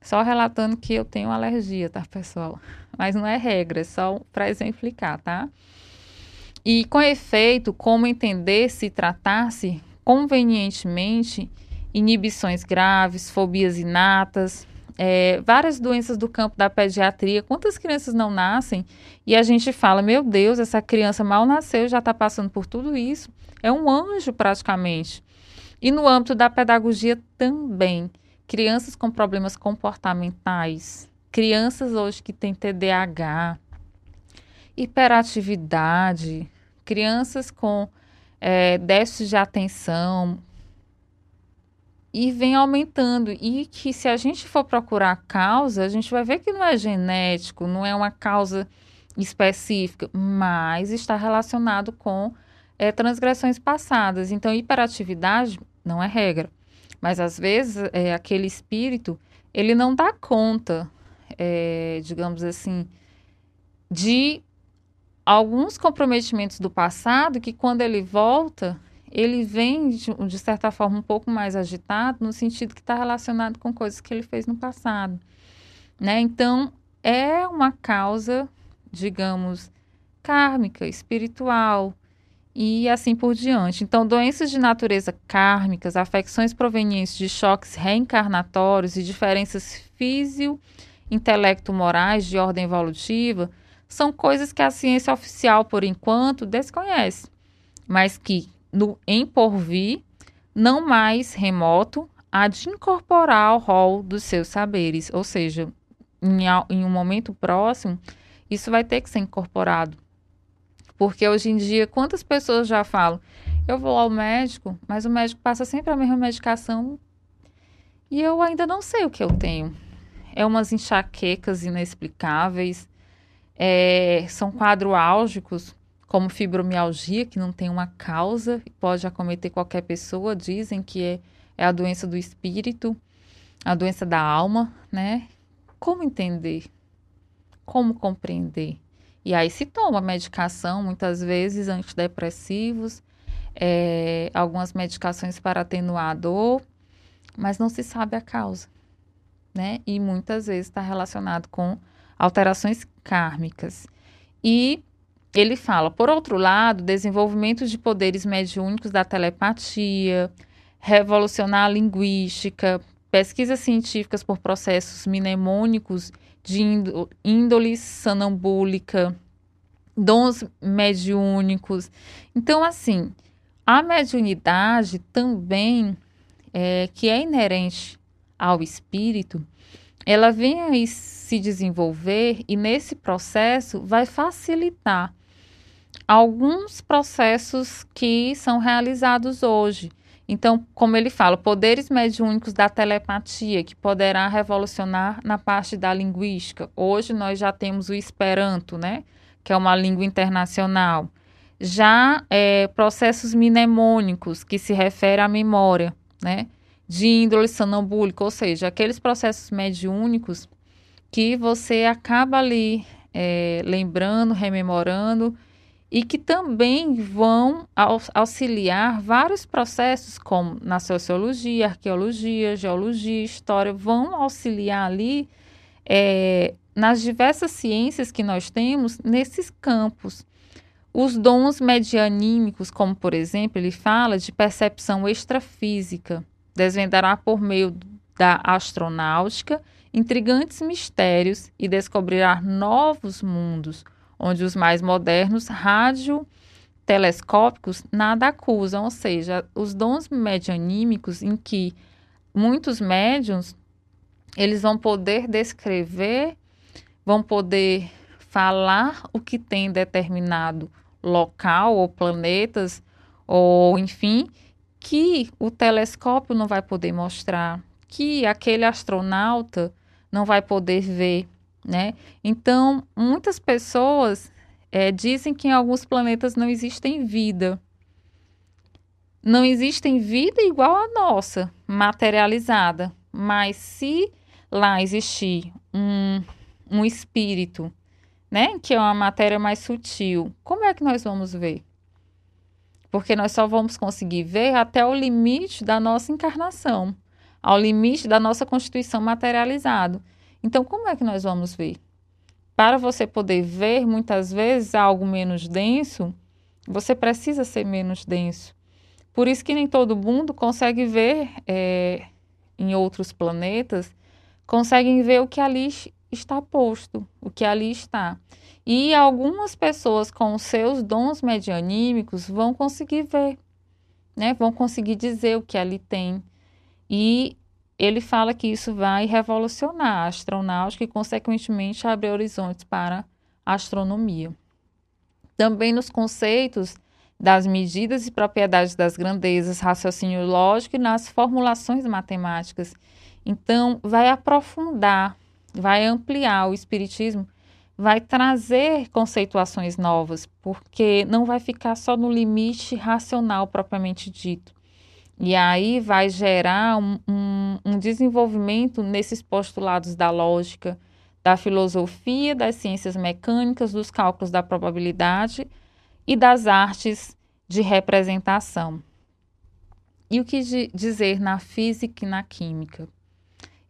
Só relatando que eu tenho alergia, tá, pessoal? Mas não é regra, é só para exemplificar, tá? E, com efeito, como entender se tratar-se convenientemente inibições graves, fobias inatas, é, várias doenças do campo da pediatria. Quantas crianças não nascem e a gente fala, meu Deus, essa criança mal nasceu, já está passando por tudo isso. É um anjo praticamente. E no âmbito da pedagogia também. Crianças com problemas comportamentais, crianças hoje que têm TDAH, hiperatividade, crianças com é, déficit de atenção, e vem aumentando. E que se a gente for procurar a causa, a gente vai ver que não é genético, não é uma causa específica, mas está relacionado com é, transgressões passadas. Então, hiperatividade não é regra, mas às vezes é, aquele espírito ele não dá conta, é, digamos assim, de alguns comprometimentos do passado que quando ele volta, ele vem de, de certa forma um pouco mais agitado no sentido que está relacionado com coisas que ele fez no passado, né? Então é uma causa, digamos, kármica, espiritual e assim por diante. Então, doenças de natureza kármicas, afecções provenientes de choques reencarnatórios e diferenças físio-intelecto-morais de ordem evolutiva são coisas que a ciência oficial, por enquanto, desconhece, mas que, no em porvir, não mais remoto, há de incorporar ao rol dos seus saberes, ou seja, em, em um momento próximo, isso vai ter que ser incorporado. Porque hoje em dia, quantas pessoas já falam, eu vou ao médico, mas o médico passa sempre a mesma medicação e eu ainda não sei o que eu tenho. É umas enxaquecas inexplicáveis, é, são quadros álgicos, como fibromialgia, que não tem uma causa pode acometer qualquer pessoa. Dizem que é, é a doença do espírito, a doença da alma, né? Como entender? Como compreender? E aí se toma medicação, muitas vezes antidepressivos, é, algumas medicações para atenuar a dor, mas não se sabe a causa, né? E muitas vezes está relacionado com alterações kármicas. E ele fala, por outro lado, desenvolvimento de poderes mediúnicos da telepatia, revolucionar a linguística, pesquisas científicas por processos mnemônicos de índole sanambúlica, dons mediúnicos. Então, assim, a mediunidade também, é, que é inerente ao espírito, ela vem aí se desenvolver e nesse processo vai facilitar alguns processos que são realizados hoje. Então, como ele fala, poderes mediúnicos da telepatia, que poderá revolucionar na parte da linguística. Hoje nós já temos o Esperanto, né? Que é uma língua internacional. Já é, processos mnemônicos, que se refere à memória, né? De índole sonambúlica, ou seja, aqueles processos mediúnicos que você acaba ali é, lembrando, rememorando e que também vão auxiliar vários processos, como na sociologia, arqueologia, geologia, história, vão auxiliar ali é, nas diversas ciências que nós temos nesses campos. Os dons medianímicos, como por exemplo, ele fala de percepção extrafísica, desvendará por meio da astronáutica intrigantes mistérios e descobrirá novos mundos onde os mais modernos radiotelescópicos nada acusam, ou seja, os dons medianímicos em que muitos médiums eles vão poder descrever, vão poder falar o que tem determinado local ou planetas ou enfim, que o telescópio não vai poder mostrar, que aquele astronauta não vai poder ver né? Então, muitas pessoas é, dizem que em alguns planetas não existem vida. Não existem vida igual a nossa, materializada. Mas se lá existir um, um espírito, né, que é uma matéria mais sutil, como é que nós vamos ver? Porque nós só vamos conseguir ver até o limite da nossa encarnação, ao limite da nossa constituição materializado. Então, como é que nós vamos ver? Para você poder ver, muitas vezes, algo menos denso, você precisa ser menos denso. Por isso que nem todo mundo consegue ver é, em outros planetas, conseguem ver o que ali está posto, o que ali está. E algumas pessoas com seus dons medianímicos vão conseguir ver, né? Vão conseguir dizer o que ali tem. E ele fala que isso vai revolucionar a astronáutica e, consequentemente, abrir horizontes para a astronomia. Também nos conceitos das medidas e propriedades das grandezas, raciocínio lógico e nas formulações matemáticas. Então, vai aprofundar, vai ampliar o Espiritismo, vai trazer conceituações novas, porque não vai ficar só no limite racional propriamente dito e aí vai gerar um, um, um desenvolvimento nesses postulados da lógica, da filosofia, das ciências mecânicas, dos cálculos da probabilidade e das artes de representação. E o que dizer na física e na química?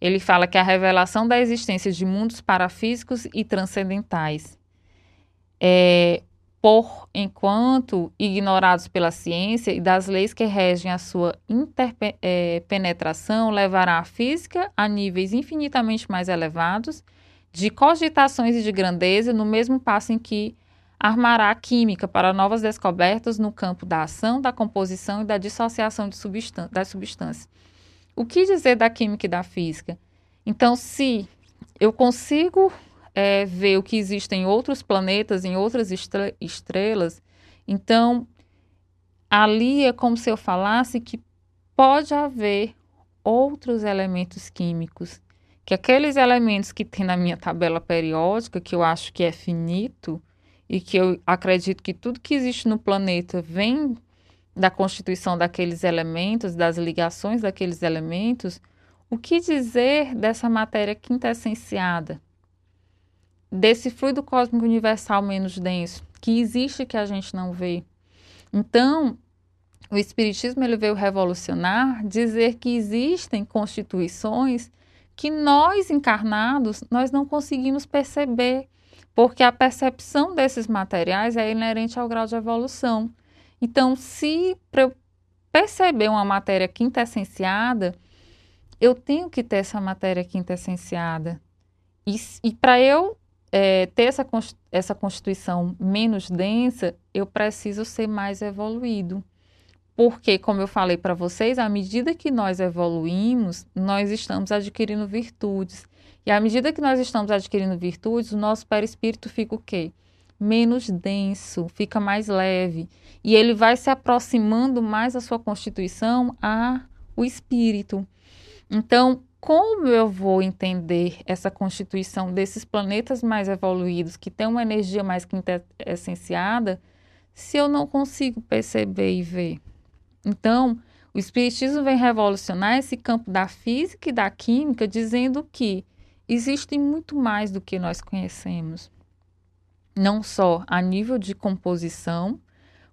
Ele fala que a revelação da existência de mundos parafísicos e transcendentais é, por enquanto ignorados pela ciência e das leis que regem a sua interpenetração, levará a física a níveis infinitamente mais elevados de cogitações e de grandeza, no mesmo passo em que armará a química para novas descobertas no campo da ação, da composição e da dissociação de substân das substâncias. O que dizer da química e da física? Então, se eu consigo é, ver o que existe em outros planetas, em outras estre estrelas. Então, ali é como se eu falasse que pode haver outros elementos químicos, que aqueles elementos que tem na minha tabela periódica, que eu acho que é finito, e que eu acredito que tudo que existe no planeta vem da constituição daqueles elementos, das ligações daqueles elementos, o que dizer dessa matéria quintessenciada? Desse fluido cósmico universal menos denso, que existe que a gente não vê. Então, o Espiritismo ele veio revolucionar, dizer que existem constituições que nós encarnados nós não conseguimos perceber, porque a percepção desses materiais é inerente ao grau de evolução. Então, se para eu perceber uma matéria quintessenciada, eu tenho que ter essa matéria quintessenciada. E, e para eu é, ter essa, essa constituição menos densa, eu preciso ser mais evoluído. Porque, como eu falei para vocês, à medida que nós evoluímos, nós estamos adquirindo virtudes. E à medida que nós estamos adquirindo virtudes, o nosso perispírito fica o quê? Menos denso, fica mais leve. E ele vai se aproximando mais da sua constituição ao espírito. Então, como eu vou entender essa constituição desses planetas mais evoluídos, que têm uma energia mais quintessenciada, se eu não consigo perceber e ver? Então, o Espiritismo vem revolucionar esse campo da física e da química, dizendo que existe muito mais do que nós conhecemos. Não só a nível de composição,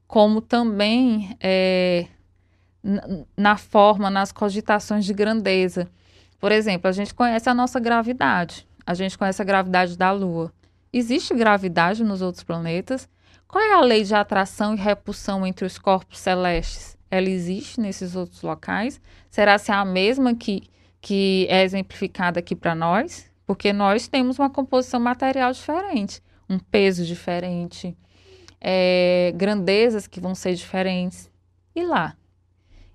como também é, na forma, nas cogitações de grandeza. Por exemplo, a gente conhece a nossa gravidade, a gente conhece a gravidade da Lua. Existe gravidade nos outros planetas? Qual é a lei de atração e repulsão entre os corpos celestes? ela existe nesses outros locais? Será se é a mesma que, que é exemplificada aqui para nós? Porque nós temos uma composição material diferente, um peso diferente, é, grandezas que vão ser diferentes. E lá?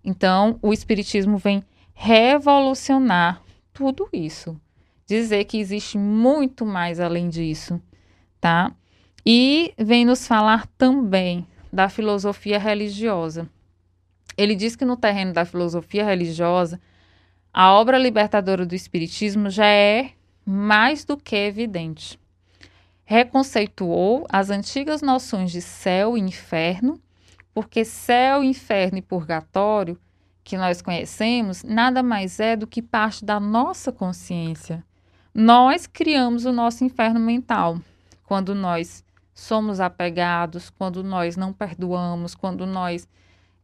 Então, o Espiritismo vem revolucionar tudo isso. Dizer que existe muito mais além disso, tá? E vem nos falar também da filosofia religiosa. Ele diz que no terreno da filosofia religiosa, a obra libertadora do Espiritismo já é mais do que evidente. Reconceituou as antigas noções de céu e inferno, porque céu, inferno e purgatório, que nós conhecemos, nada mais é do que parte da nossa consciência. Nós criamos o nosso inferno mental quando nós somos apegados, quando nós não perdoamos, quando nós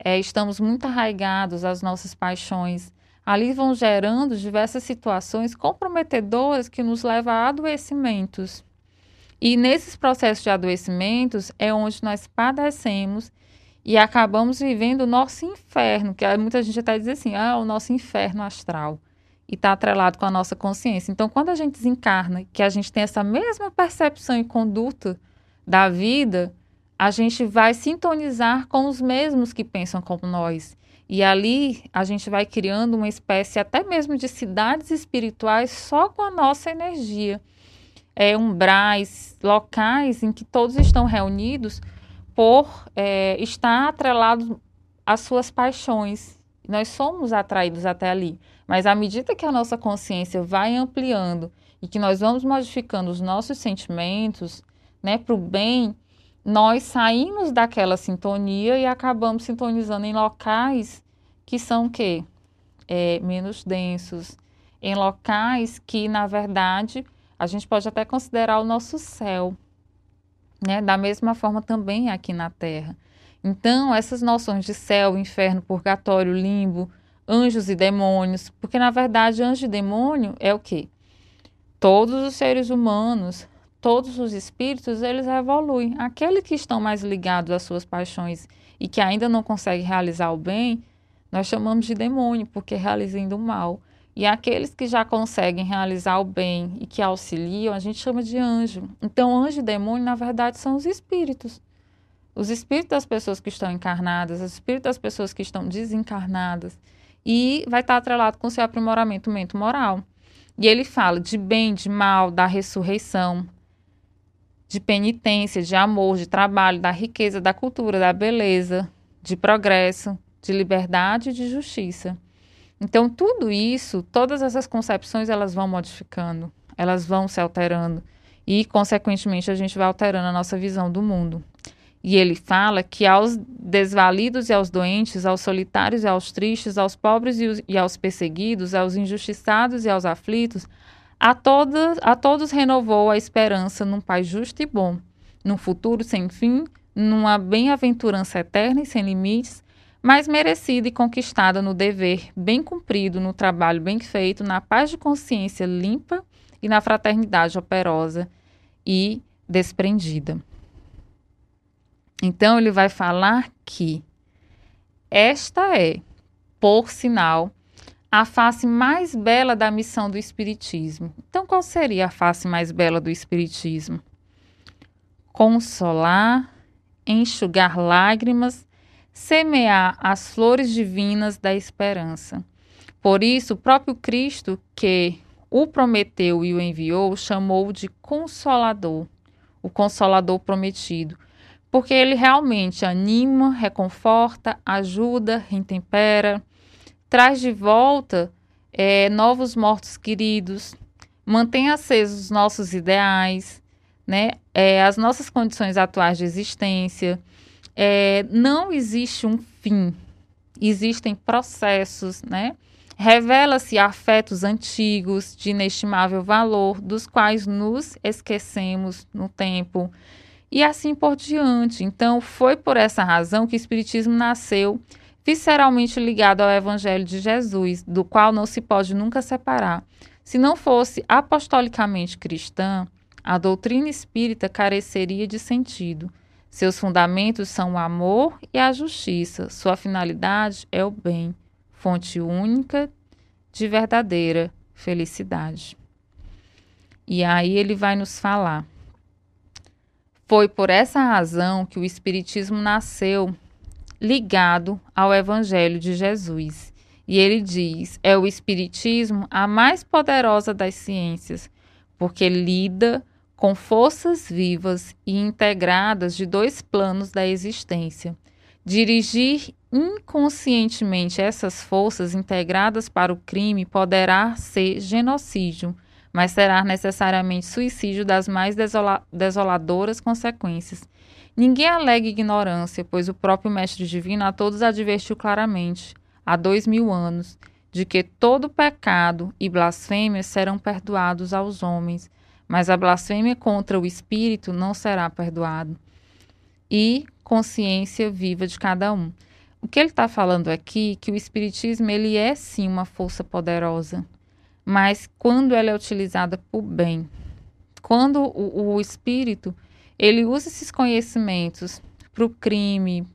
é, estamos muito arraigados às nossas paixões. Ali vão gerando diversas situações comprometedoras que nos levam a adoecimentos. E nesses processos de adoecimentos é onde nós padecemos e acabamos vivendo o nosso inferno, que muita gente até diz assim, ah, o nosso inferno astral. E está atrelado com a nossa consciência. Então, quando a gente desencarna, que a gente tem essa mesma percepção e conduta da vida, a gente vai sintonizar com os mesmos que pensam como nós. E ali a gente vai criando uma espécie até mesmo de cidades espirituais só com a nossa energia. É, umbrais, locais em que todos estão reunidos por é, estar atrelados às suas paixões. Nós somos atraídos até ali. Mas à medida que a nossa consciência vai ampliando e que nós vamos modificando os nossos sentimentos né, para o bem, nós saímos daquela sintonia e acabamos sintonizando em locais que são o quê? É, menos densos, em locais que, na verdade, a gente pode até considerar o nosso céu, né? Da mesma forma também aqui na Terra. Então, essas noções de céu, inferno, purgatório, limbo, anjos e demônios, porque na verdade anjo e demônio é o quê? Todos os seres humanos todos os espíritos, eles evoluem. Aqueles que estão mais ligados às suas paixões e que ainda não conseguem realizar o bem, nós chamamos de demônio, porque realizam o mal. E aqueles que já conseguem realizar o bem e que auxiliam, a gente chama de anjo. Então, anjo e demônio, na verdade, são os espíritos. Os espíritos das pessoas que estão encarnadas, os espíritos das pessoas que estão desencarnadas. E vai estar atrelado com o seu aprimoramento mente moral. E ele fala de bem, de mal, da ressurreição, de penitência, de amor, de trabalho, da riqueza, da cultura, da beleza, de progresso, de liberdade e de justiça. Então, tudo isso, todas essas concepções, elas vão modificando, elas vão se alterando e, consequentemente, a gente vai alterando a nossa visão do mundo. E ele fala que aos desvalidos e aos doentes, aos solitários e aos tristes, aos pobres e, os, aos perseguidos, aos injustiçados e aos aflitos, a, todas, a todos renovou a esperança num Pai justo e bom, num futuro sem fim, numa bem-aventurança eterna e sem limites, mas merecida e conquistada no dever bem cumprido, no trabalho bem feito, na paz de consciência limpa e na fraternidade operosa e desprendida. Então, ele vai falar que esta é, por sinal, a face mais bela da missão do Espiritismo. Então, qual seria a face mais bela do Espiritismo? Consolar, enxugar lágrimas, semear as flores divinas da esperança. Por isso, o próprio Cristo, que o prometeu e o enviou, chamou de Consolador, o Consolador prometido, porque ele realmente anima, reconforta, ajuda, retempera, traz de volta é, novos mortos queridos, mantém acesos os nossos ideais, né, é, as nossas condições atuais de existência. É, não existe um fim, existem processos, né? Revela-se afetos antigos de inestimável valor, dos quais nos esquecemos no tempo, e assim por diante. Então, foi por essa razão que o Espiritismo nasceu visceralmente ligado ao Evangelho de Jesus, do qual não se pode nunca separar. Se não fosse apostolicamente cristã, a doutrina espírita careceria de sentido. Seus fundamentos são o amor e a justiça, sua finalidade é o bem fonte única de verdadeira felicidade. E aí ele vai nos falar. Foi por essa razão que o Espiritismo nasceu ligado ao Evangelho de Jesus. E ele diz: é o Espiritismo a mais poderosa das ciências, porque lida com forças vivas e integradas de dois planos da existência. Dirigir inconscientemente essas forças integradas para o crime poderá ser genocídio, mas será necessariamente suicídio das mais desola desoladoras consequências. Ninguém alega ignorância, pois o próprio Mestre Divino a todos advertiu claramente, há dois mil anos, de que todo pecado e blasfêmia serão perdoados aos homens, mas a blasfêmia contra o Espírito não será perdoado. E consciência viva de cada um. O que ele está falando aqui que o espiritismo ele é sim uma força poderosa, mas quando ela é utilizada por bem, quando o, o espírito ele usa esses conhecimentos para o crime,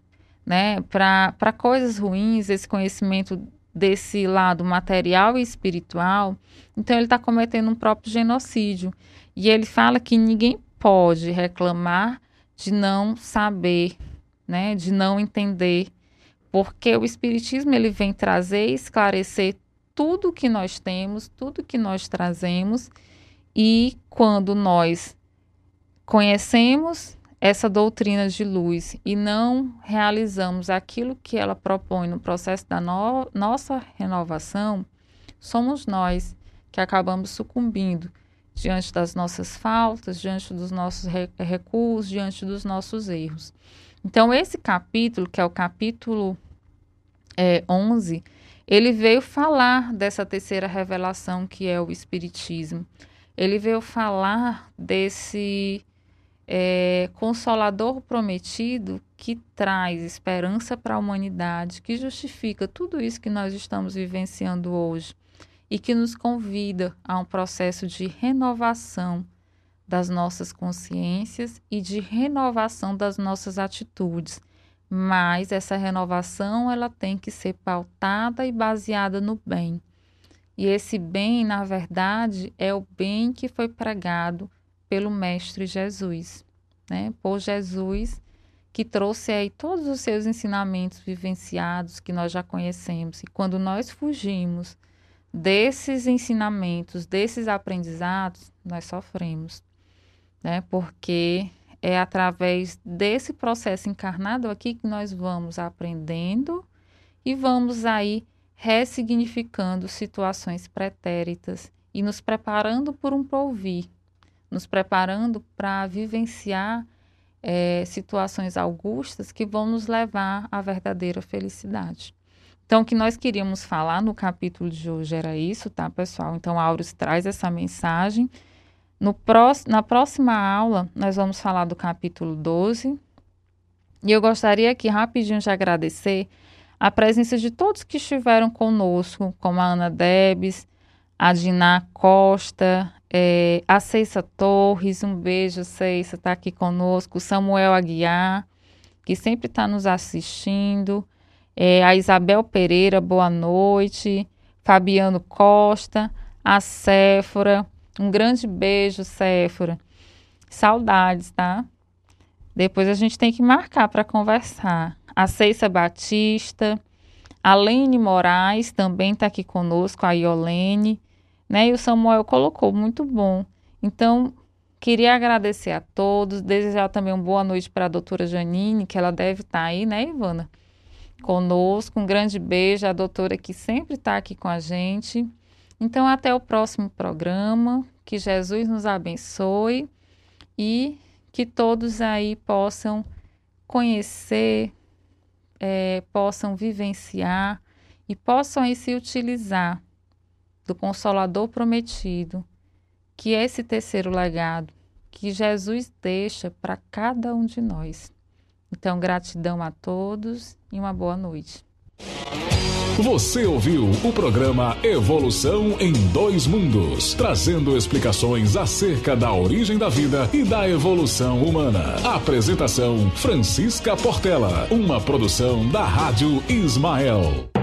né, para coisas ruins, esse conhecimento desse lado material e espiritual, então ele está cometendo um próprio genocídio. E ele fala que ninguém pode reclamar de não saber, né, de não entender porque o espiritismo ele vem trazer e esclarecer tudo que nós temos, tudo que nós trazemos e quando nós conhecemos essa doutrina de luz e não realizamos aquilo que ela propõe no processo da no nossa renovação, somos nós que acabamos sucumbindo diante das nossas faltas, diante dos nossos re recuos, diante dos nossos erros. Então, esse capítulo, que é o capítulo é, 11, ele veio falar dessa terceira revelação que é o Espiritismo. Ele veio falar desse é, consolador prometido que traz esperança para a humanidade, que justifica tudo isso que nós estamos vivenciando hoje e que nos convida a um processo de renovação das nossas consciências e de renovação das nossas atitudes mas essa renovação ela tem que ser pautada e baseada no bem. E esse bem, na verdade, é o bem que foi pregado pelo Mestre Jesus, né? Por Jesus, que trouxe aí todos os seus ensinamentos vivenciados que nós já conhecemos. E quando nós fugimos desses ensinamentos, desses aprendizados, nós sofremos, né? Porque é através desse processo encarnado aqui que nós vamos aprendendo e vamos aí ressignificando situações pretéritas e nos preparando por um porvir, nos preparando para vivenciar é, situações augustas que vão nos levar à verdadeira felicidade. Então, o que nós queríamos falar no capítulo de hoje era isso, tá, pessoal? Então, Auros traz essa mensagem no próximo, na próxima aula, nós vamos falar do capítulo 12. E eu gostaria aqui rapidinho de agradecer a presença de todos que estiveram conosco, como a Ana Debs, a Diná Costa, é, a Ceissa Torres, um beijo, Ceissa, está aqui conosco, Samuel Aguiar, que sempre está nos assistindo, É, a Isabel Pereira, boa noite. Fabiano Costa, a Séfora. Um grande beijo, Séfora. Saudades, tá? Depois a gente tem que marcar para conversar. A Ceissa Batista, a Lene Moraes também está aqui conosco, a Iolene, né? E o Samuel colocou, muito bom. Então, queria agradecer a todos, desejar também uma boa noite para a doutora Janine, que ela deve estar tá aí, né, Ivana? Conosco. Um grande beijo, a doutora que sempre está aqui com a gente. Então, até o próximo programa. Que Jesus nos abençoe e que todos aí possam conhecer, é, possam vivenciar e possam aí se utilizar do Consolador prometido, que é esse terceiro legado que Jesus deixa para cada um de nós. Então, gratidão a todos e uma boa noite. Você ouviu o programa Evolução em Dois Mundos, trazendo explicações acerca da origem da vida e da evolução humana. Apresentação Francisca Portela, uma produção da Rádio Ismael.